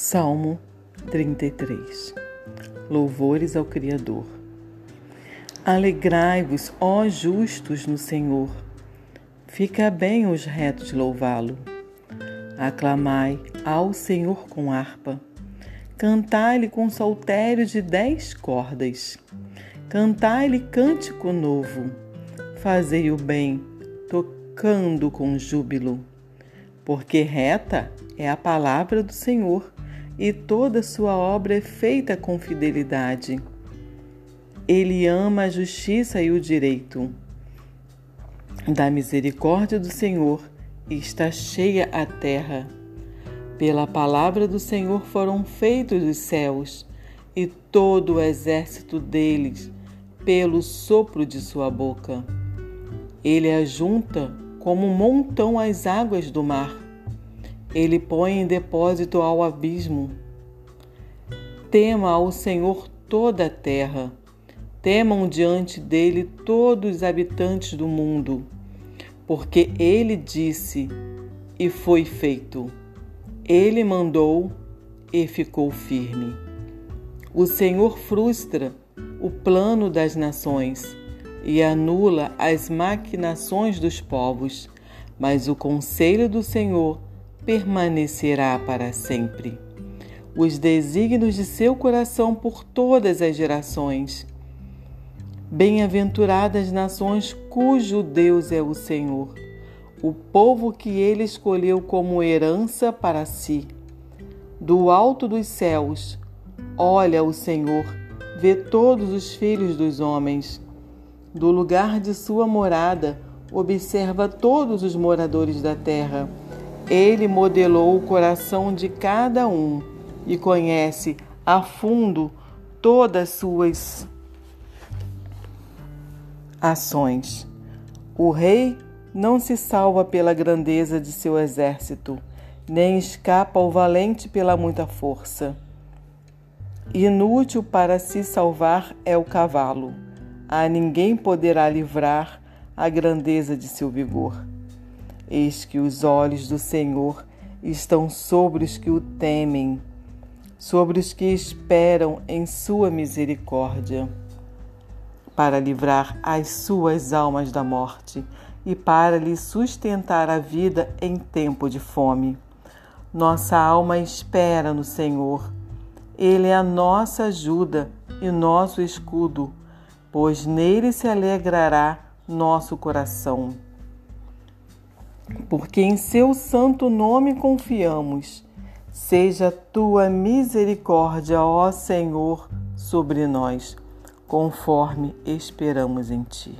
Salmo 33 Louvores ao Criador. Alegrai-vos, ó justos, no Senhor. Fica bem os retos louvá-lo. Aclamai ao Senhor com harpa. Cantai-lhe com saltério de dez cordas. Cantai-lhe cântico novo. Fazei o bem, tocando com júbilo. Porque reta é a palavra do Senhor e toda sua obra é feita com fidelidade. Ele ama a justiça e o direito. Da misericórdia do Senhor está cheia a terra. Pela palavra do Senhor foram feitos os céus e todo o exército deles, pelo sopro de sua boca. Ele ajunta como um montão as águas do mar ele põe em depósito ao abismo. Tema ao Senhor toda a terra. Temam diante dele todos os habitantes do mundo, porque ele disse e foi feito. Ele mandou e ficou firme. O Senhor frustra o plano das nações e anula as maquinações dos povos, mas o conselho do Senhor permanecerá para sempre. Os desígnios de seu coração por todas as gerações. Bem-aventuradas nações cujo Deus é o Senhor, o povo que ele escolheu como herança para si. Do alto dos céus, olha o Senhor, vê todos os filhos dos homens. Do lugar de sua morada, observa todos os moradores da terra ele modelou o coração de cada um e conhece a fundo todas as suas ações. O rei não se salva pela grandeza de seu exército, nem escapa ao valente pela muita força. Inútil para se salvar é o cavalo, a ninguém poderá livrar a grandeza de seu vigor. Eis que os olhos do Senhor estão sobre os que o temem, sobre os que esperam em sua misericórdia, para livrar as suas almas da morte e para lhe sustentar a vida em tempo de fome. Nossa alma espera no Senhor. Ele é a nossa ajuda e nosso escudo, pois nele se alegrará nosso coração porque em seu santo nome confiamos. Seja tua misericórdia, ó Senhor, sobre nós, conforme esperamos em ti.